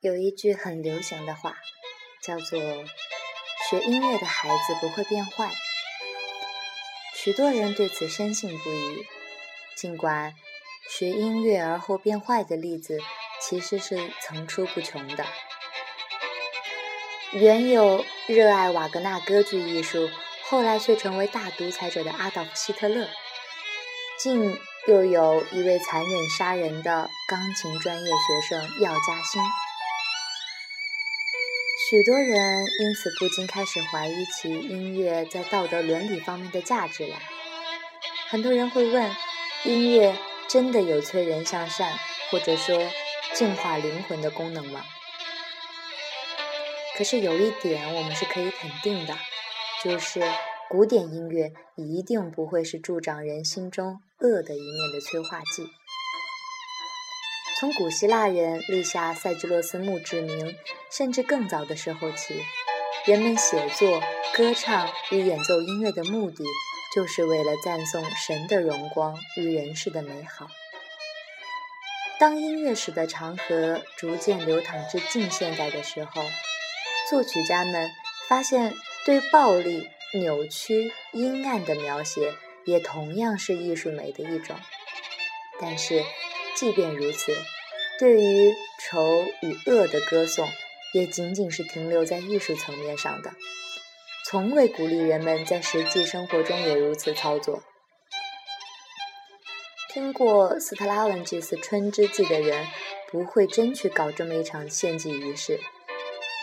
有一句很流行的话，叫做“学音乐的孩子不会变坏”。许多人对此深信不疑，尽管学音乐而后变坏的例子其实是层出不穷的。原有热爱瓦格纳歌剧艺术，后来却成为大独裁者的阿道夫·希特勒，近又有一位残忍杀人的钢琴专业学生药家鑫。许多人因此不禁开始怀疑起音乐在道德伦理方面的价值来。很多人会问：音乐真的有催人向善，或者说净化灵魂的功能吗？可是有一点我们是可以肯定的，就是古典音乐一定不会是助长人心中恶的一面的催化剂。从古希腊人立下塞吉洛斯墓志铭，甚至更早的时候起，人们写作、歌唱与演奏音乐的目的，就是为了赞颂神的荣光与人世的美好。当音乐史的长河逐渐流淌至近现代的时候，作曲家们发现，对暴力、扭曲、阴暗的描写，也同样是艺术美的一种。但是，即便如此，对于丑与恶的歌颂，也仅仅是停留在艺术层面上的，从未鼓励人们在实际生活中也如此操作。听过斯特拉文祭祀春之祭的人，不会真去搞这么一场献祭仪式；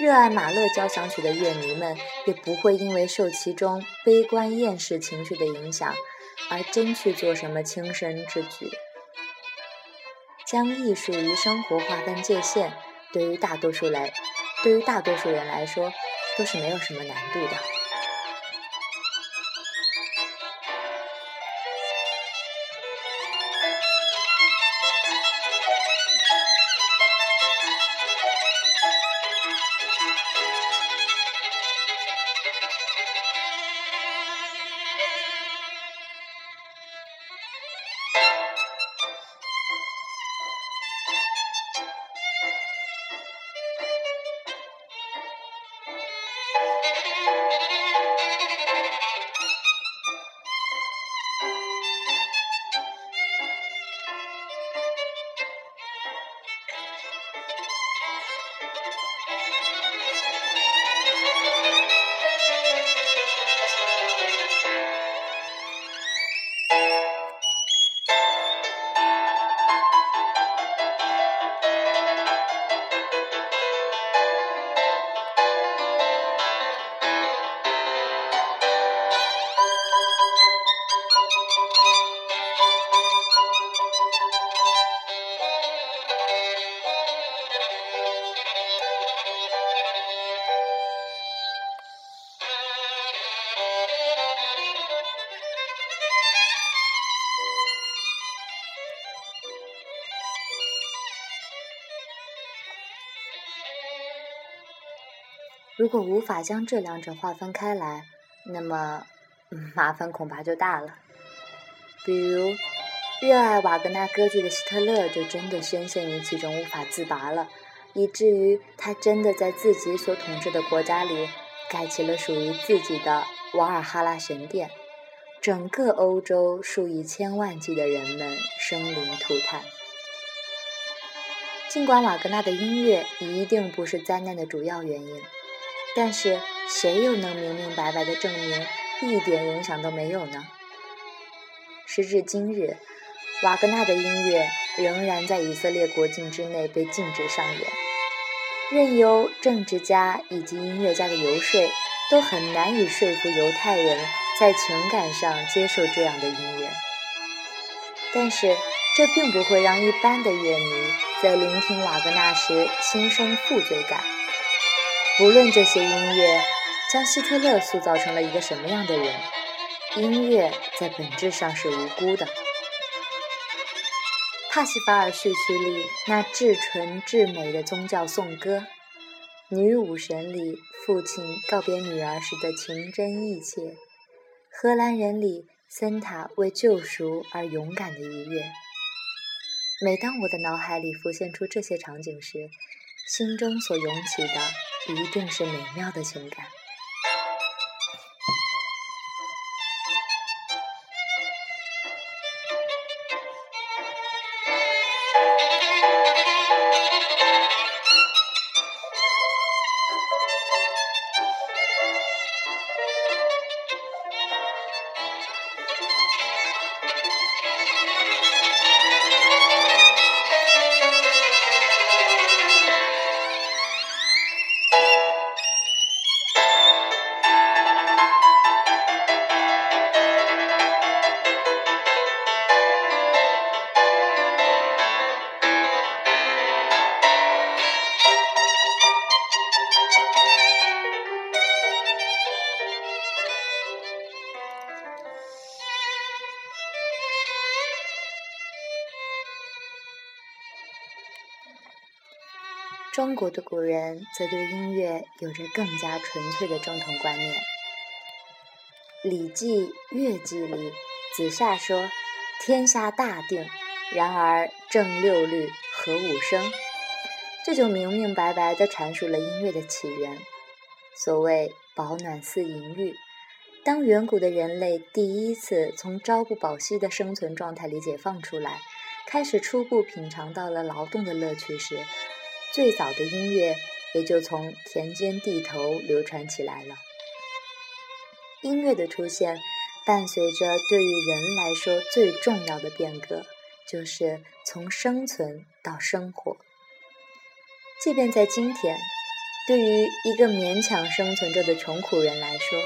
热爱马勒交响曲的乐迷们，也不会因为受其中悲观厌世情绪的影响，而真去做什么轻生之举。将艺术与生活划分界限，对于大多数来，对于大多数人来说，都是没有什么难度的。如果无法将这两者划分开来，那么麻烦恐怕就大了。比如，热爱瓦格纳歌剧的希特勒就真的深陷于其中无法自拔了，以至于他真的在自己所统治的国家里盖起了属于自己的瓦尔哈拉神殿，整个欧洲数以千万计的人们生灵涂炭。尽管瓦格纳的音乐一定不是灾难的主要原因。但是，谁又能明明白白的证明一点影响都没有呢？时至今日，瓦格纳的音乐仍然在以色列国境之内被禁止上演，任由政治家以及音乐家的游说，都很难以说服犹太人在情感上接受这样的音乐。但是，这并不会让一般的乐迷在聆听瓦格纳时心生负罪感。无论这些音乐将希特勒塑造成了一个什么样的人，音乐在本质上是无辜的。帕西法尔序曲里那至纯至美的宗教颂歌，女武神里父亲告别女儿时的情真意切，荷兰人里森塔为救赎而勇敢的一跃。每当我的脑海里浮现出这些场景时，心中所涌起的一定是美妙的情感。中国的古人则对音乐有着更加纯粹的正统观念，《礼记·乐记》里，子夏说：“天下大定，然而正六律，和五声。”这就明明白白地阐述了音乐的起源。所谓“保暖思淫欲”，当远古的人类第一次从朝不保夕的生存状态里解放出来，开始初步品尝到了劳动的乐趣时，最早的音乐也就从田间地头流传起来了。音乐的出现，伴随着对于人来说最重要的变革，就是从生存到生活。即便在今天，对于一个勉强生存着的穷苦人来说，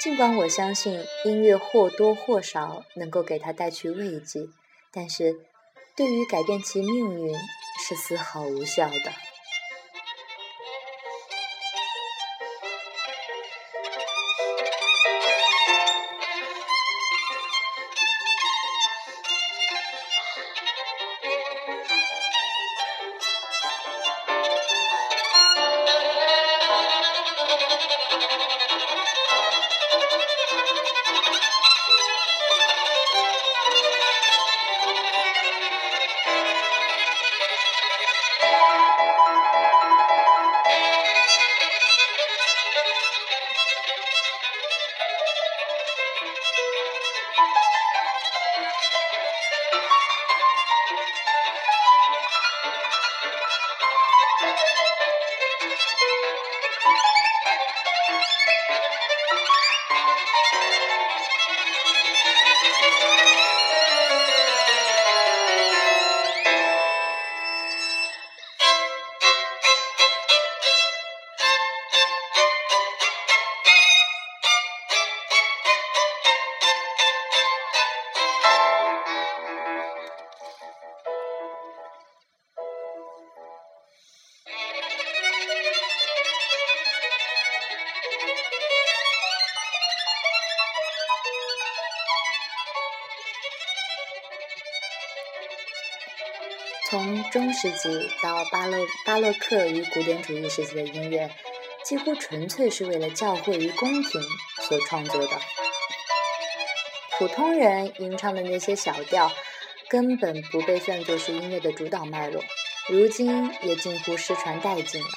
尽管我相信音乐或多或少能够给他带去慰藉，但是对于改变其命运，是丝毫无效的。世纪到巴洛巴洛克与古典主义时期的音乐，几乎纯粹是为了教会与宫廷所创作的。普通人吟唱的那些小调，根本不被算作是音乐的主导脉络，如今也近乎失传殆尽了。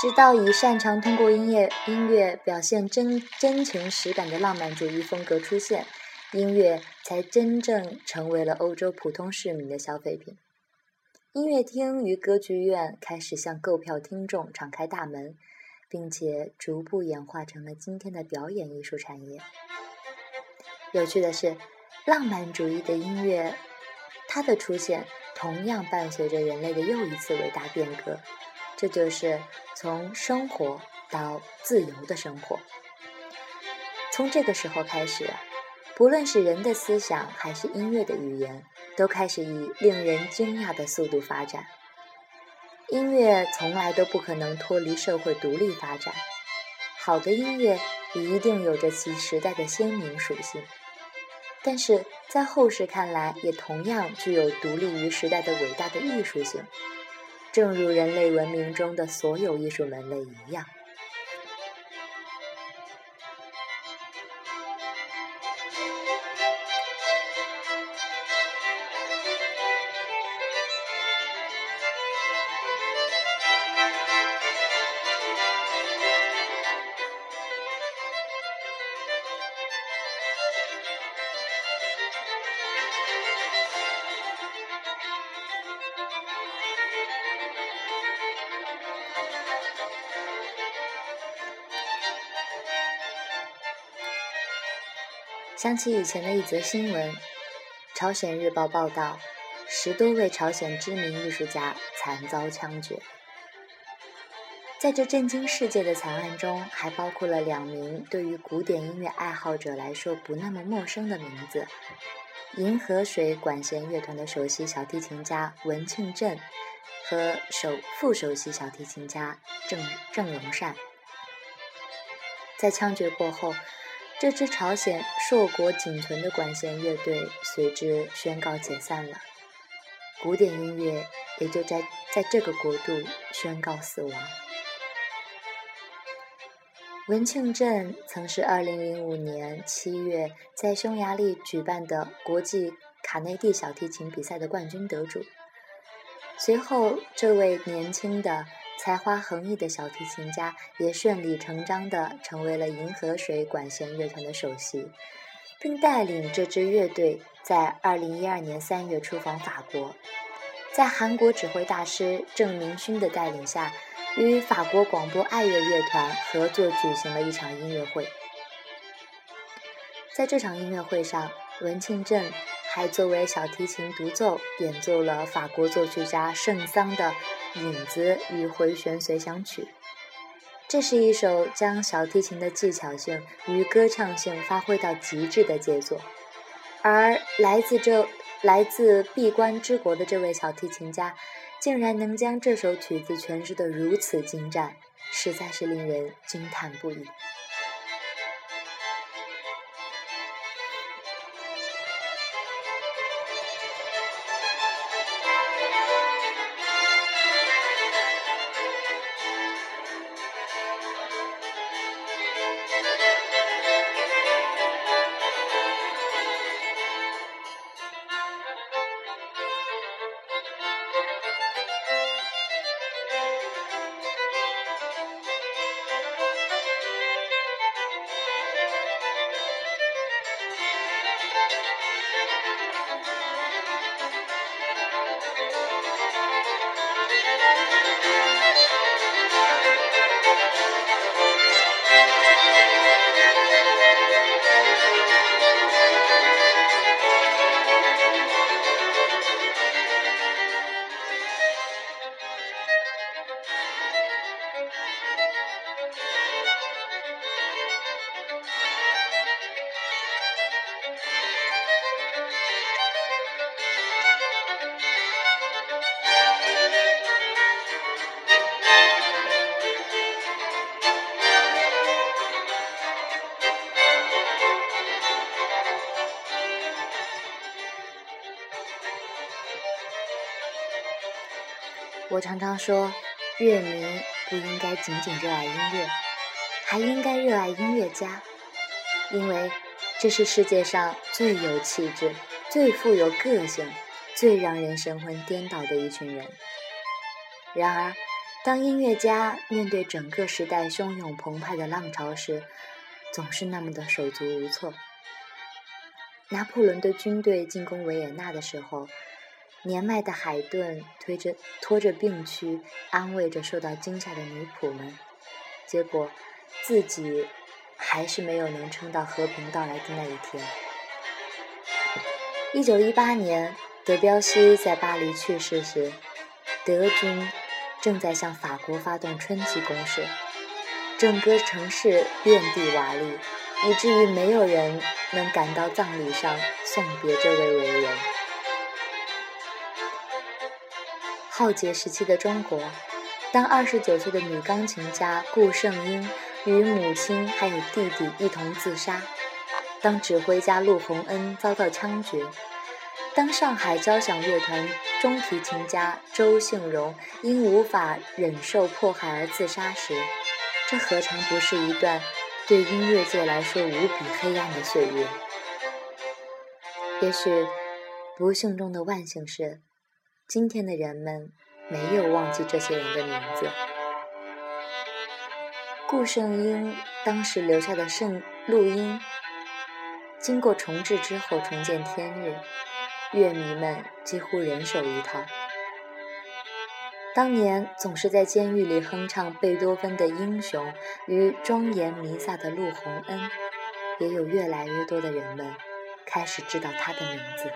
直到以擅长通过音乐音乐表现真真情实感的浪漫主义风格出现。音乐才真正成为了欧洲普通市民的消费品。音乐厅与歌剧院开始向购票听众敞开大门，并且逐步演化成了今天的表演艺术产业。有趣的是，浪漫主义的音乐，它的出现同样伴随着人类的又一次伟大变革，这就是从生活到自由的生活。从这个时候开始。不论是人的思想还是音乐的语言，都开始以令人惊讶的速度发展。音乐从来都不可能脱离社会独立发展。好的音乐一定有着其时代的鲜明属性，但是在后世看来，也同样具有独立于时代的伟大的艺术性，正如人类文明中的所有艺术门类一样。想起以前的一则新闻，《朝鲜日报》报道，十多位朝鲜知名艺术家惨遭枪决。在这震惊世界的惨案中，还包括了两名对于古典音乐爱好者来说不那么陌生的名字：银河水管弦乐团的首席小提琴家文庆镇和首副首席小提琴家郑郑荣善。在枪决过后，这支朝鲜硕果仅存的管弦乐队随之宣告解散了，古典音乐也就在在这个国度宣告死亡。文庆镇曾是2005年7月在匈牙利举办的国际卡内蒂小提琴比赛的冠军得主。随后，这位年轻的、才华横溢的小提琴家也顺理成章地成为了银河水管弦乐团的首席，并带领这支乐队在2012年3月出访法国，在韩国指挥大师郑明勋的带领下。与法国广播爱乐乐团合作举行了一场音乐会，在这场音乐会上，文庆镇还作为小提琴独奏演奏了法国作曲家圣桑的《影子与回旋随想曲》。这是一首将小提琴的技巧性与歌唱性发挥到极致的杰作，而来自这来自闭关之国的这位小提琴家。竟然能将这首曲子诠释得如此精湛，实在是令人惊叹不已。我常常说，乐迷不应该仅仅热爱音乐，还应该热爱音乐家，因为这是世界上最有气质、最富有个性、最让人神魂颠倒的一群人。然而，当音乐家面对整个时代汹涌澎湃的浪潮时，总是那么的手足无措。拿破仑的军队进攻维也纳的时候。年迈的海顿推着拖着病躯，安慰着受到惊吓的女仆们，结果自己还是没有能撑到和平到来的那一天。一九一八年，德彪西在巴黎去世时，德军正在向法国发动春季攻势，整个城市遍地瓦砾，以至于没有人能赶到葬礼上送别这位伟人。浩劫时期的中国，当二十九岁的女钢琴家顾圣英与母亲还有弟弟一同自杀，当指挥家陆鸿恩遭到枪决，当上海交响乐团中提琴家周幸荣因无法忍受迫害而自杀时，这何尝不是一段对音乐界来说无比黑暗的岁月？也许，不幸中的万幸是。今天的人们没有忘记这些人的名字。顾圣英当时留下的圣录音，经过重制之后重见天日，乐迷们几乎人手一套。当年总是在监狱里哼唱贝多芬的《英雄》与庄严弥撒的陆鸿恩，也有越来越多的人们开始知道他的名字。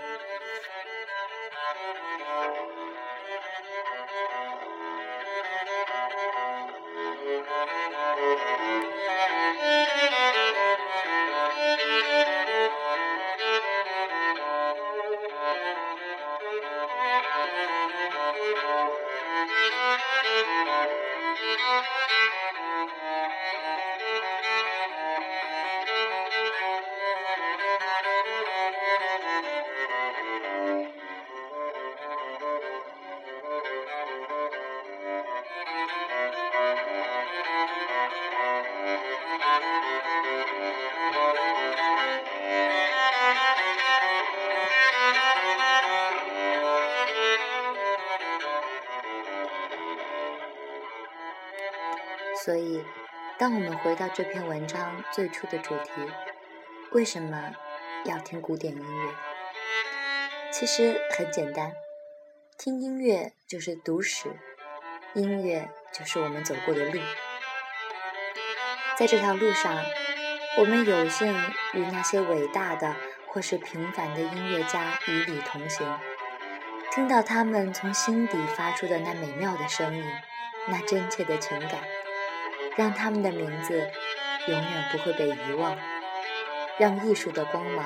所以，当我们回到这篇文章最初的主题，为什么要听古典音乐？其实很简单，听音乐就是读史，音乐就是我们走过的路。在这条路上，我们有幸与那些伟大的或是平凡的音乐家与你同行，听到他们从心底发出的那美妙的声音，那真切的情感。让他们的名字永远不会被遗忘，让艺术的光芒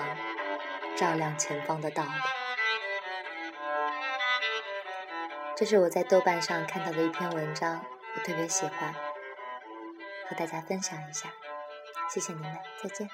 照亮前方的道路。这是我在豆瓣上看到的一篇文章，我特别喜欢，和大家分享一下。谢谢你们，再见。